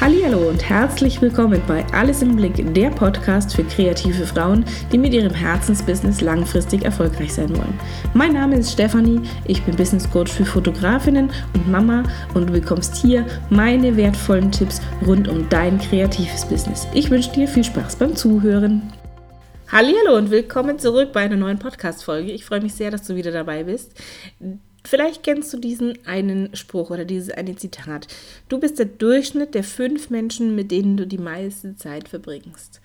Hallo und herzlich willkommen bei Alles im Blick, der Podcast für kreative Frauen, die mit ihrem Herzensbusiness langfristig erfolgreich sein wollen. Mein Name ist Stefanie, ich bin Business Coach für Fotografinnen und Mama und du bekommst hier meine wertvollen Tipps rund um dein kreatives Business. Ich wünsche dir viel Spaß beim Zuhören. Hallo und willkommen zurück bei einer neuen Podcast Folge. Ich freue mich sehr, dass du wieder dabei bist. Vielleicht kennst du diesen einen Spruch oder dieses eine Zitat. Du bist der Durchschnitt der fünf Menschen, mit denen du die meiste Zeit verbringst.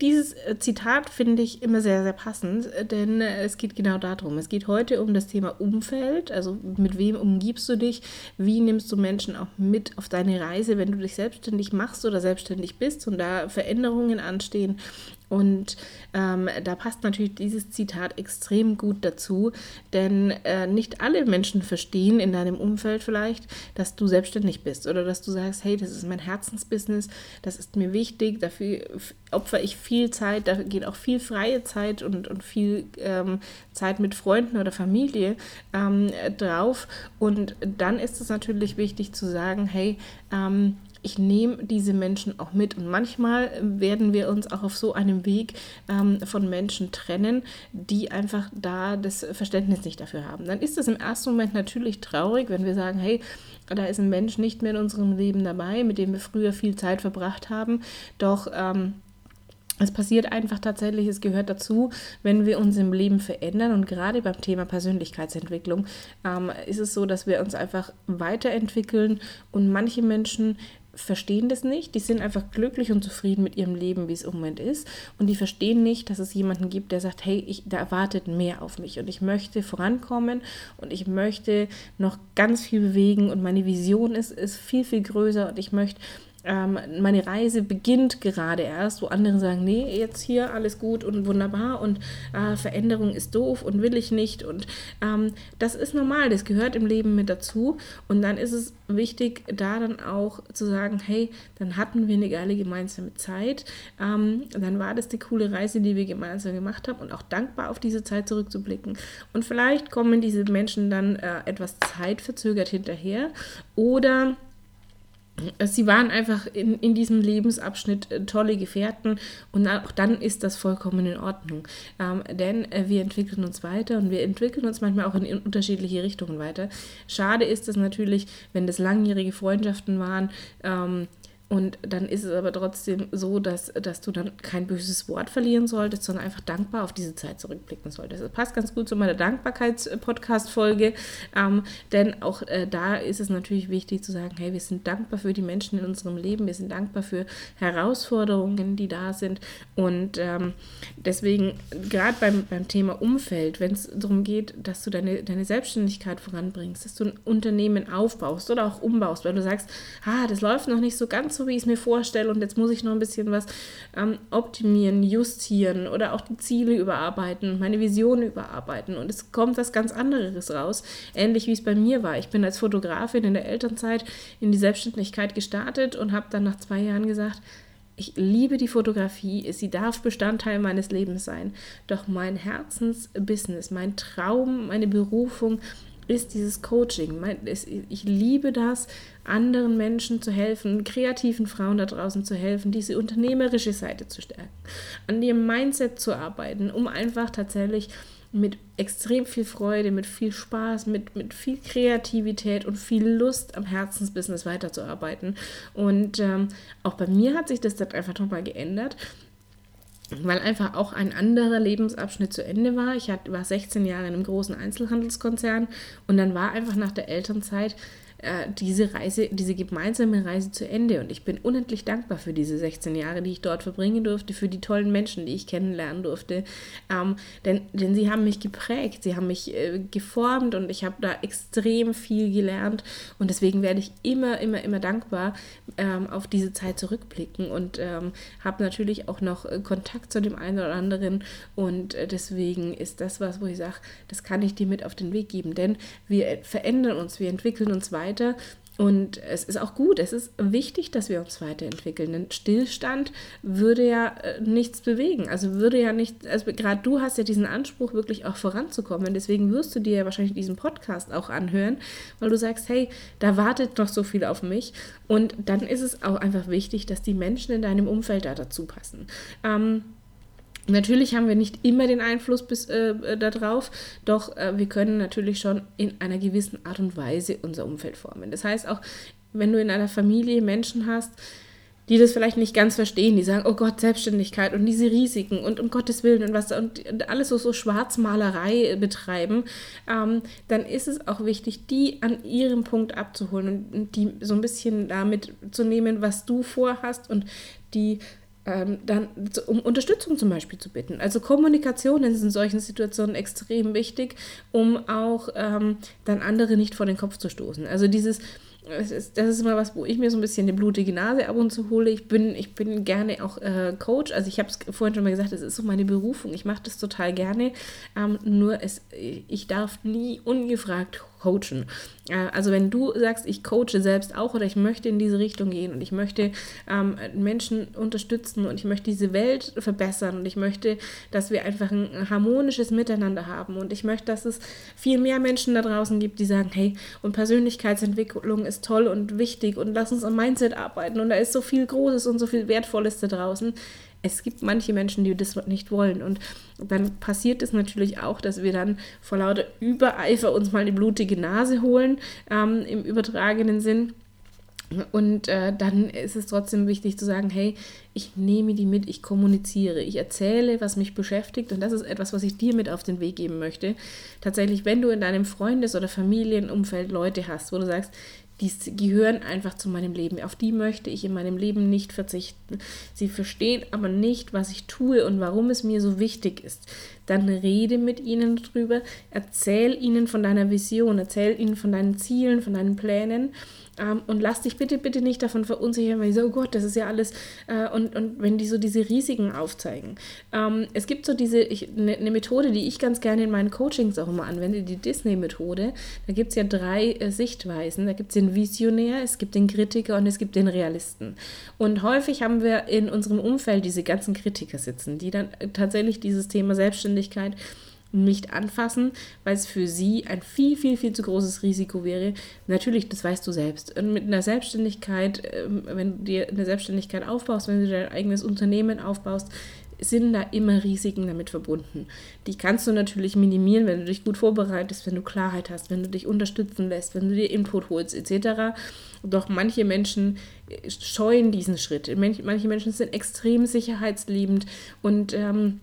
Dieses äh, Zitat finde ich immer sehr, sehr passend, äh, denn äh, es geht genau darum. Es geht heute um das Thema Umfeld, also mit wem umgibst du dich, wie nimmst du Menschen auch mit auf deine Reise, wenn du dich selbstständig machst oder selbstständig bist und da Veränderungen anstehen und ähm, da passt natürlich dieses Zitat extrem gut dazu, denn äh, nicht alle Menschen verstehen in deinem Umfeld vielleicht, dass du selbstständig bist oder dass du sagst, hey, das ist mein Herzensbusiness, das ist mir wichtig, dafür opfere ich viel Zeit, da geht auch viel freie Zeit und, und viel ähm, Zeit mit Freunden oder Familie ähm, drauf. Und dann ist es natürlich wichtig zu sagen, hey, ähm, ich nehme diese Menschen auch mit. Und manchmal werden wir uns auch auf so einem Weg ähm, von Menschen trennen, die einfach da das Verständnis nicht dafür haben. Dann ist es im ersten Moment natürlich traurig, wenn wir sagen, hey, da ist ein Mensch nicht mehr in unserem Leben dabei, mit dem wir früher viel Zeit verbracht haben. Doch ähm, es passiert einfach tatsächlich, es gehört dazu, wenn wir uns im Leben verändern und gerade beim Thema Persönlichkeitsentwicklung ähm, ist es so, dass wir uns einfach weiterentwickeln und manche Menschen verstehen das nicht. Die sind einfach glücklich und zufrieden mit ihrem Leben, wie es im Moment ist. Und die verstehen nicht, dass es jemanden gibt, der sagt, hey, ich, da erwartet mehr auf mich und ich möchte vorankommen und ich möchte noch ganz viel bewegen und meine Vision ist, ist viel, viel größer und ich möchte ähm, meine Reise beginnt gerade erst, wo andere sagen, nee, jetzt hier alles gut und wunderbar und äh, Veränderung ist doof und will ich nicht. Und ähm, das ist normal, das gehört im Leben mit dazu. Und dann ist es wichtig, da dann auch zu sagen, hey, dann hatten wir eine geile gemeinsame Zeit. Ähm, dann war das die coole Reise, die wir gemeinsam gemacht haben und auch dankbar auf diese Zeit zurückzublicken. Und vielleicht kommen diese Menschen dann äh, etwas zeitverzögert hinterher oder sie waren einfach in, in diesem Lebensabschnitt äh, tolle Gefährten und auch dann ist das vollkommen in Ordnung. Ähm, denn äh, wir entwickeln uns weiter und wir entwickeln uns manchmal auch in, unterschiedliche Richtungen weiter. Schade ist es natürlich, wenn das langjährige Freundschaften waren, ähm, und dann ist es aber trotzdem so, dass, dass du dann kein böses Wort verlieren solltest, sondern einfach dankbar auf diese Zeit zurückblicken solltest. Das passt ganz gut zu meiner Dankbarkeits-Podcast-Folge, ähm, denn auch äh, da ist es natürlich wichtig zu sagen, hey, wir sind dankbar für die Menschen in unserem Leben, wir sind dankbar für Herausforderungen, die da sind und ähm, deswegen gerade beim, beim Thema Umfeld, wenn es darum geht, dass du deine, deine Selbstständigkeit voranbringst, dass du ein Unternehmen aufbaust oder auch umbaust, weil du sagst, ah, das läuft noch nicht so ganz so, wie ich es mir vorstelle und jetzt muss ich noch ein bisschen was ähm, optimieren, justieren oder auch die Ziele überarbeiten, meine Vision überarbeiten und es kommt was ganz anderes raus. Ähnlich wie es bei mir war. Ich bin als Fotografin in der Elternzeit in die Selbstständigkeit gestartet und habe dann nach zwei Jahren gesagt, ich liebe die Fotografie, sie darf Bestandteil meines Lebens sein. Doch mein Herzensbusiness, mein Traum, meine Berufung ist dieses Coaching. Ich liebe das, anderen Menschen zu helfen, kreativen Frauen da draußen zu helfen, diese unternehmerische Seite zu stärken, an ihrem Mindset zu arbeiten, um einfach tatsächlich mit extrem viel Freude, mit viel Spaß, mit, mit viel Kreativität und viel Lust am Herzensbusiness weiterzuarbeiten. Und ähm, auch bei mir hat sich das dann einfach nochmal geändert weil einfach auch ein anderer Lebensabschnitt zu Ende war. Ich war 16 Jahre in einem großen Einzelhandelskonzern und dann war einfach nach der Elternzeit äh, diese Reise, diese gemeinsame Reise zu Ende. Und ich bin unendlich dankbar für diese 16 Jahre, die ich dort verbringen durfte, für die tollen Menschen, die ich kennenlernen durfte. Ähm, denn, denn sie haben mich geprägt, sie haben mich äh, geformt und ich habe da extrem viel gelernt. Und deswegen werde ich immer, immer, immer dankbar ähm, auf diese Zeit zurückblicken und ähm, habe natürlich auch noch äh, Kontakt zu dem einen oder anderen. Und äh, deswegen ist das was, wo ich sage, das kann ich dir mit auf den Weg geben. Denn wir verändern uns, wir entwickeln uns weiter weiter. Und es ist auch gut, es ist wichtig, dass wir uns weiterentwickeln. Denn Stillstand würde ja äh, nichts bewegen. Also würde ja nicht, also gerade du hast ja diesen Anspruch, wirklich auch voranzukommen. Deswegen wirst du dir ja wahrscheinlich diesen Podcast auch anhören, weil du sagst, hey, da wartet noch so viel auf mich. Und dann ist es auch einfach wichtig, dass die Menschen in deinem Umfeld da dazu passen. Ähm, Natürlich haben wir nicht immer den Einfluss bis, äh, äh, darauf, doch äh, wir können natürlich schon in einer gewissen Art und Weise unser Umfeld formen. Das heißt auch, wenn du in einer Familie Menschen hast, die das vielleicht nicht ganz verstehen, die sagen, oh Gott, Selbstständigkeit und diese Risiken und um Gottes Willen und was und, und alles so, so Schwarzmalerei betreiben, ähm, dann ist es auch wichtig, die an ihrem Punkt abzuholen und die so ein bisschen damit zu nehmen, was du vorhast und die ähm, dann um Unterstützung zum Beispiel zu bitten. Also Kommunikation ist in solchen Situationen extrem wichtig, um auch ähm, dann andere nicht vor den Kopf zu stoßen. Also dieses das ist, das ist immer was, wo ich mir so ein bisschen eine blutige Nase ab und zu hole. Ich bin, ich bin gerne auch äh, Coach. Also ich habe es vorhin schon mal gesagt, es ist so meine Berufung. Ich mache das total gerne. Ähm, nur es, ich darf nie ungefragt coachen. Äh, also wenn du sagst, ich coache selbst auch oder ich möchte in diese Richtung gehen und ich möchte ähm, Menschen unterstützen und ich möchte diese Welt verbessern und ich möchte, dass wir einfach ein harmonisches Miteinander haben und ich möchte, dass es viel mehr Menschen da draußen gibt, die sagen, hey, und Persönlichkeitsentwicklung ist toll und wichtig und lass uns am Mindset arbeiten und da ist so viel Großes und so viel Wertvolles da draußen es gibt manche Menschen, die das nicht wollen. Und dann passiert es natürlich auch, dass wir dann vor lauter Übereifer uns mal die blutige Nase holen, ähm, im übertragenen Sinn. Und äh, dann ist es trotzdem wichtig zu sagen, hey, ich nehme die mit, ich kommuniziere, ich erzähle, was mich beschäftigt und das ist etwas, was ich dir mit auf den Weg geben möchte. Tatsächlich, wenn du in deinem Freundes- oder Familienumfeld Leute hast, wo du sagst, die gehören einfach zu meinem Leben. Auf die möchte ich in meinem Leben nicht verzichten. Sie verstehen aber nicht, was ich tue und warum es mir so wichtig ist. Dann rede mit ihnen darüber, erzähl ihnen von deiner Vision, erzähl ihnen von deinen Zielen, von deinen Plänen ähm, und lass dich bitte, bitte nicht davon verunsichern, weil ich so, oh Gott, das ist ja alles. Äh, und, und wenn die so diese Risiken aufzeigen. Ähm, es gibt so diese, eine ne Methode, die ich ganz gerne in meinen Coachings auch immer anwende, die Disney-Methode. Da gibt es ja drei äh, Sichtweisen. Da gibt es den Visionär, es gibt den Kritiker und es gibt den Realisten. Und häufig haben wir in unserem Umfeld diese ganzen Kritiker sitzen, die dann äh, tatsächlich dieses Thema Selbstständigkeit nicht anfassen, weil es für sie ein viel, viel, viel zu großes Risiko wäre. Natürlich, das weißt du selbst. Und mit einer Selbstständigkeit, ähm, wenn du dir eine Selbstständigkeit aufbaust, wenn du dein eigenes Unternehmen aufbaust, sind da immer Risiken damit verbunden. Die kannst du natürlich minimieren, wenn du dich gut vorbereitest, wenn du Klarheit hast, wenn du dich unterstützen lässt, wenn du dir Input holst, etc. Doch manche Menschen äh, scheuen diesen Schritt. Manche Menschen sind extrem sicherheitsliebend und ähm,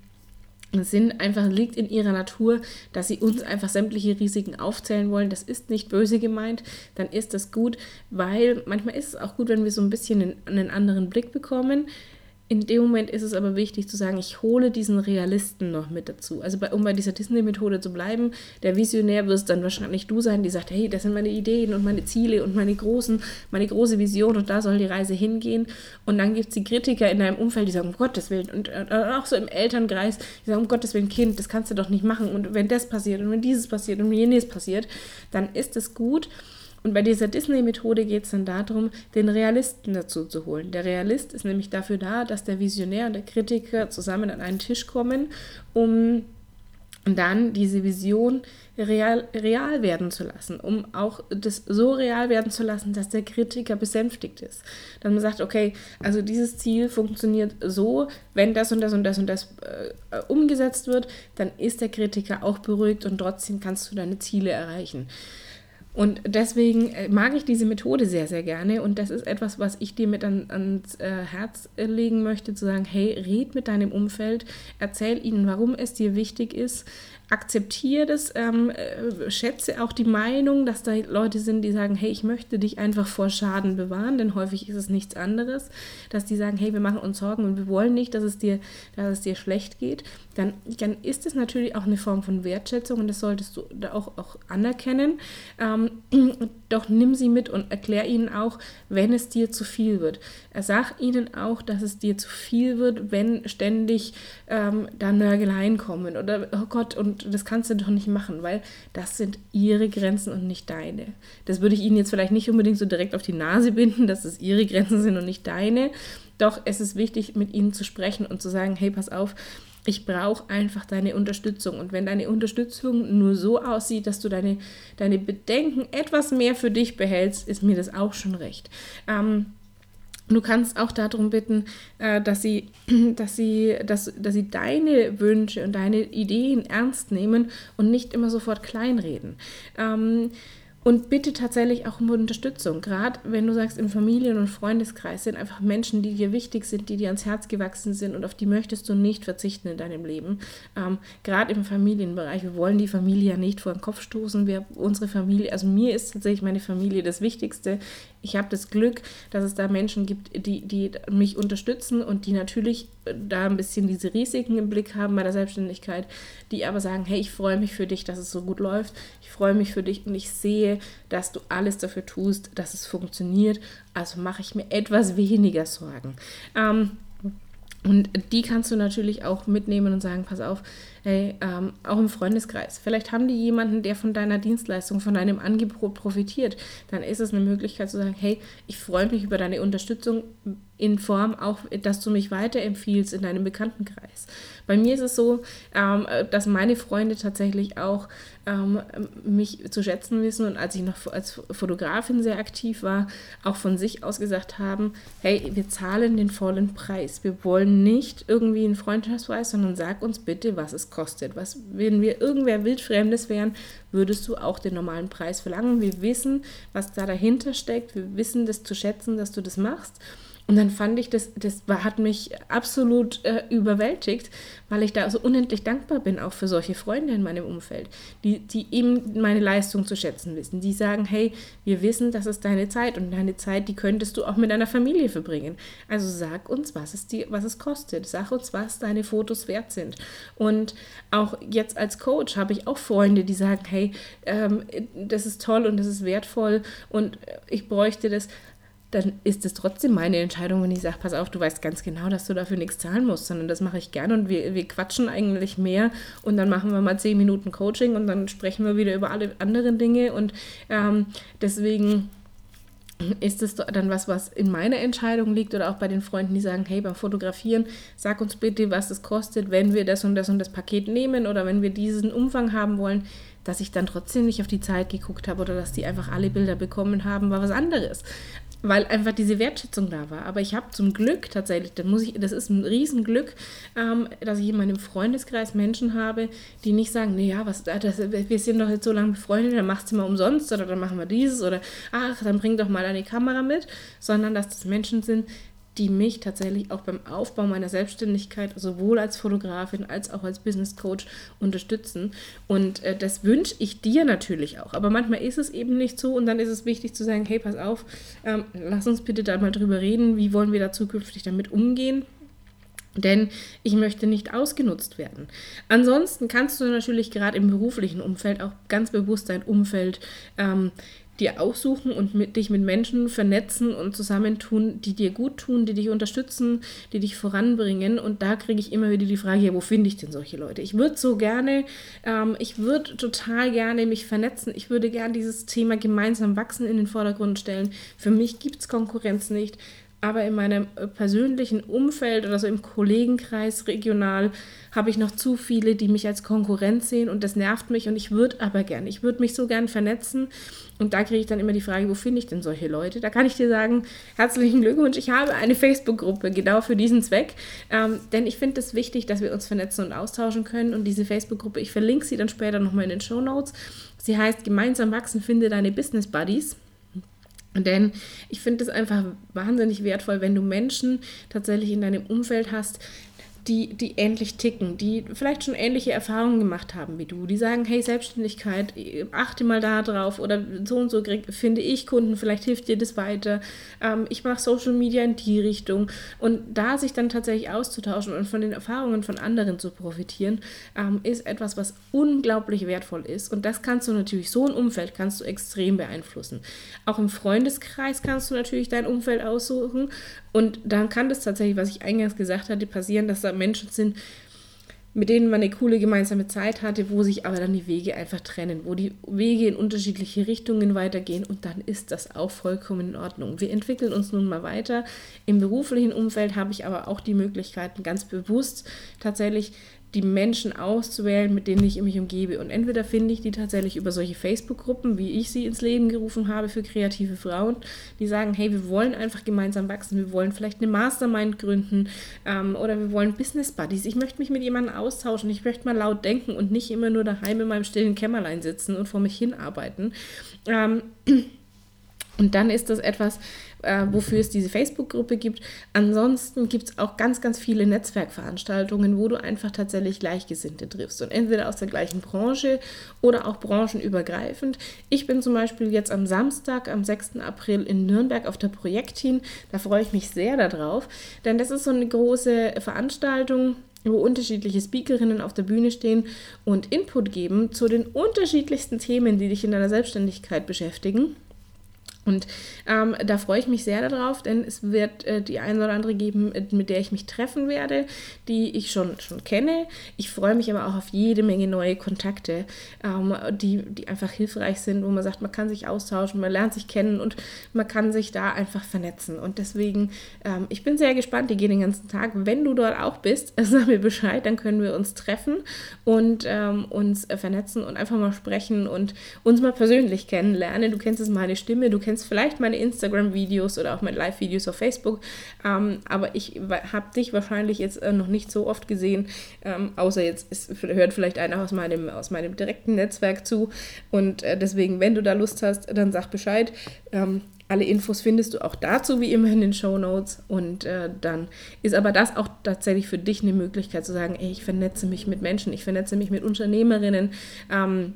sind einfach liegt in ihrer Natur, dass sie uns einfach sämtliche Risiken aufzählen wollen. Das ist nicht böse gemeint, dann ist das gut, weil manchmal ist es auch gut, wenn wir so ein bisschen einen anderen Blick bekommen. In dem Moment ist es aber wichtig zu sagen, ich hole diesen Realisten noch mit dazu. Also bei, um bei dieser Disney-Methode zu bleiben, der Visionär wirst dann wahrscheinlich du sein, die sagt, hey, das sind meine Ideen und meine Ziele und meine großen, meine große Vision und da soll die Reise hingehen. Und dann gibt es die Kritiker in deinem Umfeld, die sagen, um Gottes Willen, und äh, auch so im Elternkreis, die sagen, um Gottes Willen, Kind, das kannst du doch nicht machen. Und wenn das passiert und wenn dieses passiert und wenn jenes passiert, dann ist es gut, und bei dieser Disney-Methode geht es dann darum, den Realisten dazu zu holen. Der Realist ist nämlich dafür da, dass der Visionär und der Kritiker zusammen an einen Tisch kommen, um dann diese Vision real, real werden zu lassen, um auch das so real werden zu lassen, dass der Kritiker besänftigt ist. Dass man sagt, okay, also dieses Ziel funktioniert so, wenn das und das und das und das äh, umgesetzt wird, dann ist der Kritiker auch beruhigt und trotzdem kannst du deine Ziele erreichen. Und deswegen äh, mag ich diese Methode sehr, sehr gerne. Und das ist etwas, was ich dir mit an, ans äh, Herz legen möchte, zu sagen, hey, red mit deinem Umfeld, erzähl ihnen, warum es dir wichtig ist, akzeptiere das, ähm, äh, schätze auch die Meinung, dass da Leute sind, die sagen, hey, ich möchte dich einfach vor Schaden bewahren, denn häufig ist es nichts anderes, dass die sagen, hey, wir machen uns Sorgen und wir wollen nicht, dass es dir, dass es dir schlecht geht, dann, dann ist es natürlich auch eine Form von Wertschätzung und das solltest du da auch, auch anerkennen. Ähm, doch nimm sie mit und erklär ihnen auch, wenn es dir zu viel wird. Sag ihnen auch, dass es dir zu viel wird, wenn ständig ähm, da Nörgeleien kommen oder oh Gott, und das kannst du doch nicht machen, weil das sind ihre Grenzen und nicht deine. Das würde ich ihnen jetzt vielleicht nicht unbedingt so direkt auf die Nase binden, dass es ihre Grenzen sind und nicht deine. Doch es ist wichtig, mit ihnen zu sprechen und zu sagen, hey, pass auf, ich brauche einfach deine Unterstützung. Und wenn deine Unterstützung nur so aussieht, dass du deine, deine Bedenken etwas mehr für dich behältst, ist mir das auch schon recht. Ähm, Du kannst auch darum bitten, äh, dass sie, dass, sie, dass, dass sie deine Wünsche und deine Ideen ernst nehmen und nicht immer sofort kleinreden. Ähm, und bitte tatsächlich auch um Unterstützung. Gerade wenn du sagst, im Familien- und Freundeskreis sind einfach Menschen, die dir wichtig sind, die dir ans Herz gewachsen sind und auf die möchtest du nicht verzichten in deinem Leben. Ähm, Gerade im Familienbereich. Wir wollen die Familie ja nicht vor den Kopf stoßen. Wir, unsere Familie, also mir ist tatsächlich meine Familie das Wichtigste ich habe das Glück, dass es da Menschen gibt, die, die mich unterstützen und die natürlich äh, da ein bisschen diese Risiken im Blick haben bei der Selbstständigkeit, die aber sagen, hey, ich freue mich für dich, dass es so gut läuft, ich freue mich für dich und ich sehe, dass du alles dafür tust, dass es funktioniert, also mache ich mir etwas weniger Sorgen. Ähm, und die kannst du natürlich auch mitnehmen und sagen, pass auf, hey, ähm, auch im Freundeskreis. Vielleicht haben die jemanden, der von deiner Dienstleistung, von deinem Angebot profitiert. Dann ist es eine Möglichkeit zu sagen, hey, ich freue mich über deine Unterstützung in Form auch, dass du mich weiterempfiehlst in deinem Bekanntenkreis. Bei mir ist es so, ähm, dass meine Freunde tatsächlich auch ähm, mich zu schätzen wissen und als ich noch als Fotografin sehr aktiv war, auch von sich aus gesagt haben, hey, wir zahlen den vollen Preis. Wir wollen nicht irgendwie einen Freundschaftspreis, sondern sag uns bitte, was es kostet. Was, wenn wir irgendwer Wildfremdes wären, würdest du auch den normalen Preis verlangen. Wir wissen, was da dahinter steckt. Wir wissen das zu schätzen, dass du das machst. Und dann fand ich, das, das war, hat mich absolut äh, überwältigt, weil ich da so unendlich dankbar bin, auch für solche Freunde in meinem Umfeld, die, die eben meine Leistung zu schätzen wissen. Die sagen, hey, wir wissen, das ist deine Zeit und deine Zeit, die könntest du auch mit deiner Familie verbringen. Also sag uns, was es, die, was es kostet. Sag uns, was deine Fotos wert sind. Und auch jetzt als Coach habe ich auch Freunde, die sagen, hey, ähm, das ist toll und das ist wertvoll und ich bräuchte das dann ist es trotzdem meine Entscheidung, wenn ich sage, pass auf, du weißt ganz genau, dass du dafür nichts zahlen musst, sondern das mache ich gerne und wir, wir quatschen eigentlich mehr und dann machen wir mal zehn Minuten Coaching und dann sprechen wir wieder über alle anderen Dinge und ähm, deswegen ist es dann was, was in meiner Entscheidung liegt oder auch bei den Freunden, die sagen, hey, beim Fotografieren, sag uns bitte, was es kostet, wenn wir das und das und das Paket nehmen oder wenn wir diesen Umfang haben wollen, dass ich dann trotzdem nicht auf die Zeit geguckt habe oder dass die einfach alle Bilder bekommen haben, war was anderes weil einfach diese Wertschätzung da war. Aber ich habe zum Glück tatsächlich, das, muss ich, das ist ein Riesenglück, ähm, dass ich in meinem Freundeskreis Menschen habe, die nicht sagen, naja, was, das, wir sind doch jetzt so lange befreundet, dann machst du mal umsonst oder dann machen wir dieses oder ach, dann bring doch mal deine Kamera mit, sondern dass das Menschen sind, die mich tatsächlich auch beim Aufbau meiner Selbstständigkeit sowohl als Fotografin als auch als Business Coach unterstützen. Und äh, das wünsche ich dir natürlich auch. Aber manchmal ist es eben nicht so und dann ist es wichtig zu sagen, hey, pass auf, ähm, lass uns bitte da mal drüber reden, wie wollen wir da zukünftig damit umgehen. Denn ich möchte nicht ausgenutzt werden. Ansonsten kannst du natürlich gerade im beruflichen Umfeld auch ganz bewusst dein Umfeld ähm, dir aussuchen und mit, dich mit Menschen vernetzen und zusammentun, die dir gut tun, die dich unterstützen, die dich voranbringen. Und da kriege ich immer wieder die Frage, ja, wo finde ich denn solche Leute? Ich würde so gerne, ähm, ich würde total gerne mich vernetzen. Ich würde gerne dieses Thema gemeinsam wachsen in den Vordergrund stellen. Für mich gibt es Konkurrenz nicht aber in meinem äh, persönlichen Umfeld oder so im Kollegenkreis regional habe ich noch zu viele, die mich als Konkurrent sehen und das nervt mich und ich würde aber gern, ich würde mich so gern vernetzen und da kriege ich dann immer die Frage, wo finde ich denn solche Leute? Da kann ich dir sagen, herzlichen Glückwunsch, ich habe eine Facebook-Gruppe genau für diesen Zweck, ähm, denn ich finde es wichtig, dass wir uns vernetzen und austauschen können und diese Facebook-Gruppe, ich verlinke sie dann später nochmal in den Show Notes. Sie heißt Gemeinsam wachsen, finde deine Business Buddies. Denn ich finde es einfach wahnsinnig wertvoll, wenn du Menschen tatsächlich in deinem Umfeld hast, die, die ähnlich ticken, die vielleicht schon ähnliche Erfahrungen gemacht haben wie du, die sagen, hey, Selbstständigkeit, achte mal da drauf oder so und so finde ich Kunden, vielleicht hilft dir das weiter. Ähm, ich mache Social Media in die Richtung und da sich dann tatsächlich auszutauschen und von den Erfahrungen von anderen zu profitieren, ähm, ist etwas, was unglaublich wertvoll ist und das kannst du natürlich, so ein Umfeld kannst du extrem beeinflussen. Auch im Freundeskreis kannst du natürlich dein Umfeld aussuchen und dann kann das tatsächlich, was ich eingangs gesagt hatte, passieren, dass da Menschen sind, mit denen man eine coole gemeinsame Zeit hatte, wo sich aber dann die Wege einfach trennen, wo die Wege in unterschiedliche Richtungen weitergehen und dann ist das auch vollkommen in Ordnung. Wir entwickeln uns nun mal weiter. Im beruflichen Umfeld habe ich aber auch die Möglichkeiten, ganz bewusst tatsächlich die Menschen auszuwählen, mit denen ich mich umgebe. Und entweder finde ich die tatsächlich über solche Facebook-Gruppen, wie ich sie ins Leben gerufen habe für kreative Frauen, die sagen, hey, wir wollen einfach gemeinsam wachsen, wir wollen vielleicht eine Mastermind gründen ähm, oder wir wollen Business Buddies. Ich möchte mich mit jemandem austauschen, ich möchte mal laut denken und nicht immer nur daheim in meinem stillen Kämmerlein sitzen und vor mich hinarbeiten. Ähm, und dann ist das etwas, äh, wofür es diese Facebook-Gruppe gibt. Ansonsten gibt es auch ganz, ganz viele Netzwerkveranstaltungen, wo du einfach tatsächlich Gleichgesinnte triffst. Und entweder aus der gleichen Branche oder auch branchenübergreifend. Ich bin zum Beispiel jetzt am Samstag, am 6. April in Nürnberg auf der Projektteam. Da freue ich mich sehr darauf, denn das ist so eine große Veranstaltung, wo unterschiedliche Speakerinnen auf der Bühne stehen und Input geben zu den unterschiedlichsten Themen, die dich in deiner Selbstständigkeit beschäftigen. Und ähm, da freue ich mich sehr darauf, denn es wird äh, die eine oder andere geben, äh, mit der ich mich treffen werde, die ich schon, schon kenne. Ich freue mich aber auch auf jede Menge neue Kontakte, ähm, die, die einfach hilfreich sind, wo man sagt, man kann sich austauschen, man lernt sich kennen und man kann sich da einfach vernetzen. Und deswegen, ähm, ich bin sehr gespannt, die gehen den ganzen Tag. Wenn du dort auch bist, sag mir Bescheid, dann können wir uns treffen und ähm, uns vernetzen und einfach mal sprechen und uns mal persönlich kennenlernen. Du kennst es meine Stimme, du kennst kennst vielleicht meine Instagram-Videos oder auch meine Live-Videos auf Facebook, ähm, aber ich habe dich wahrscheinlich jetzt äh, noch nicht so oft gesehen, ähm, außer jetzt ist, hört vielleicht einer aus meinem, aus meinem direkten Netzwerk zu und äh, deswegen, wenn du da Lust hast, dann sag Bescheid. Ähm, alle Infos findest du auch dazu wie immer in den Show Notes. Und äh, dann ist aber das auch tatsächlich für dich eine Möglichkeit zu sagen, ey, ich vernetze mich mit Menschen, ich vernetze mich mit Unternehmerinnen. Ähm,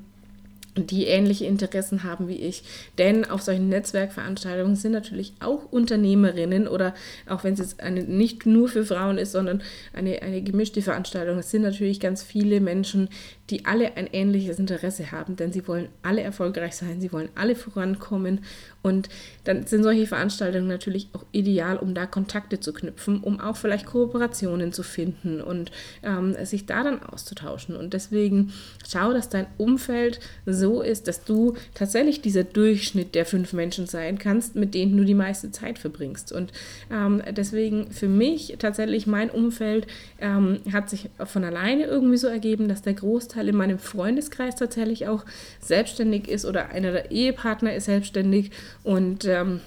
die ähnliche Interessen haben wie ich. Denn auf solchen Netzwerkveranstaltungen sind natürlich auch Unternehmerinnen oder auch wenn es jetzt eine, nicht nur für Frauen ist, sondern eine, eine gemischte Veranstaltung, es sind natürlich ganz viele Menschen, die alle ein ähnliches Interesse haben, denn sie wollen alle erfolgreich sein, sie wollen alle vorankommen und dann sind solche Veranstaltungen natürlich auch ideal, um da Kontakte zu knüpfen, um auch vielleicht Kooperationen zu finden und ähm, sich da dann auszutauschen. Und deswegen schau, dass dein Umfeld so ist, dass du tatsächlich dieser Durchschnitt der fünf Menschen sein kannst, mit denen du die meiste Zeit verbringst. Und ähm, deswegen für mich tatsächlich mein Umfeld ähm, hat sich von alleine irgendwie so ergeben, dass der Großteil in meinem Freundeskreis tatsächlich auch selbstständig ist oder einer der Ehepartner ist selbstständig und ähm,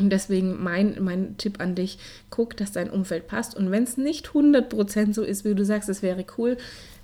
deswegen mein, mein Tipp an dich, guck, dass dein Umfeld passt. Und wenn es nicht 100% so ist, wie du sagst, es wäre cool,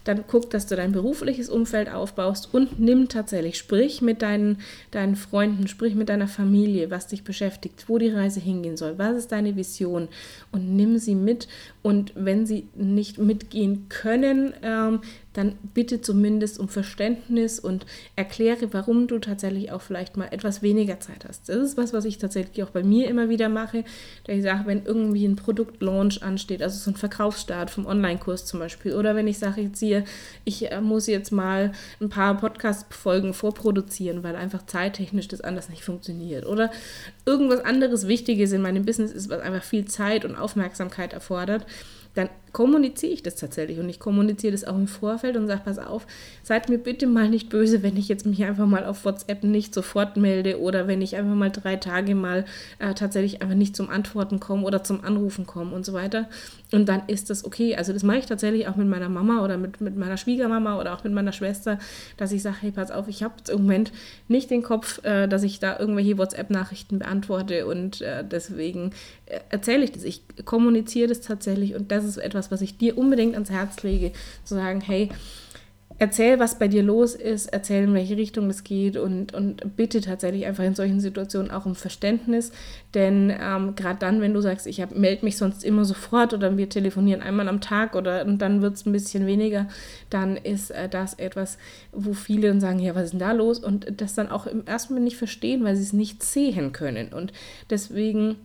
dann guck, dass du dein berufliches Umfeld aufbaust und nimm tatsächlich, sprich mit deinen, deinen Freunden, sprich mit deiner Familie, was dich beschäftigt, wo die Reise hingehen soll, was ist deine Vision und nimm sie mit. Und wenn sie nicht mitgehen können, ähm, dann bitte zumindest um Verständnis und erkläre, warum du tatsächlich auch vielleicht mal etwas weniger Zeit hast. Das ist was, was ich tatsächlich auch bei mir immer wieder mache, da ich sage, wenn irgendwie ein Produktlaunch ansteht, also so ein Verkaufsstart vom Online-Kurs zum Beispiel, oder wenn ich sage, jetzt hier, ich äh, muss jetzt mal ein paar Podcast-Folgen vorproduzieren, weil einfach zeittechnisch das anders nicht funktioniert, oder irgendwas anderes Wichtiges in meinem Business ist, was einfach viel Zeit und Aufmerksamkeit erfordert, dann kommuniziere ich das tatsächlich und ich kommuniziere das auch im Vorfeld und sage, pass auf, seid mir bitte mal nicht böse, wenn ich jetzt mich einfach mal auf WhatsApp nicht sofort melde oder wenn ich einfach mal drei Tage mal äh, tatsächlich einfach nicht zum Antworten komme oder zum Anrufen komme und so weiter. Und dann ist das okay. Also das mache ich tatsächlich auch mit meiner Mama oder mit, mit meiner Schwiegermama oder auch mit meiner Schwester, dass ich sage, hey, pass auf, ich habe im Moment nicht den Kopf, äh, dass ich da irgendwelche WhatsApp-Nachrichten beantworte und äh, deswegen äh, erzähle ich das. Ich kommuniziere das tatsächlich und das ist etwas, was ich dir unbedingt ans Herz lege, zu sagen, hey, erzähl, was bei dir los ist, erzähl, in welche Richtung es geht und, und bitte tatsächlich einfach in solchen Situationen auch um Verständnis. Denn ähm, gerade dann, wenn du sagst, ich melde mich sonst immer sofort oder wir telefonieren einmal am Tag oder und dann wird es ein bisschen weniger, dann ist äh, das etwas, wo viele dann sagen, ja, was ist denn da los? Und das dann auch im ersten Mal nicht verstehen, weil sie es nicht sehen können. Und deswegen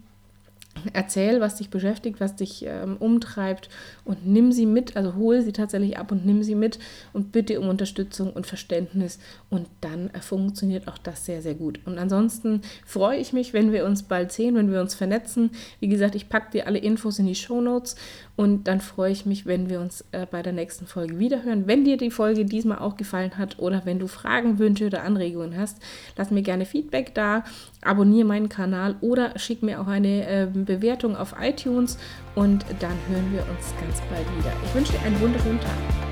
Erzähl, was dich beschäftigt, was dich ähm, umtreibt und nimm sie mit, also hol sie tatsächlich ab und nimm sie mit und bitte um Unterstützung und Verständnis und dann äh, funktioniert auch das sehr, sehr gut. Und ansonsten freue ich mich, wenn wir uns bald sehen, wenn wir uns vernetzen. Wie gesagt, ich packe dir alle Infos in die Show Notes und dann freue ich mich, wenn wir uns äh, bei der nächsten Folge wiederhören. Wenn dir die Folge diesmal auch gefallen hat oder wenn du Fragen, Wünsche oder Anregungen hast, lass mir gerne Feedback da, abonniere meinen Kanal oder schick mir auch eine äh, Bewertung auf iTunes und dann hören wir uns ganz bald wieder. Ich wünsche dir einen wunderschönen Tag.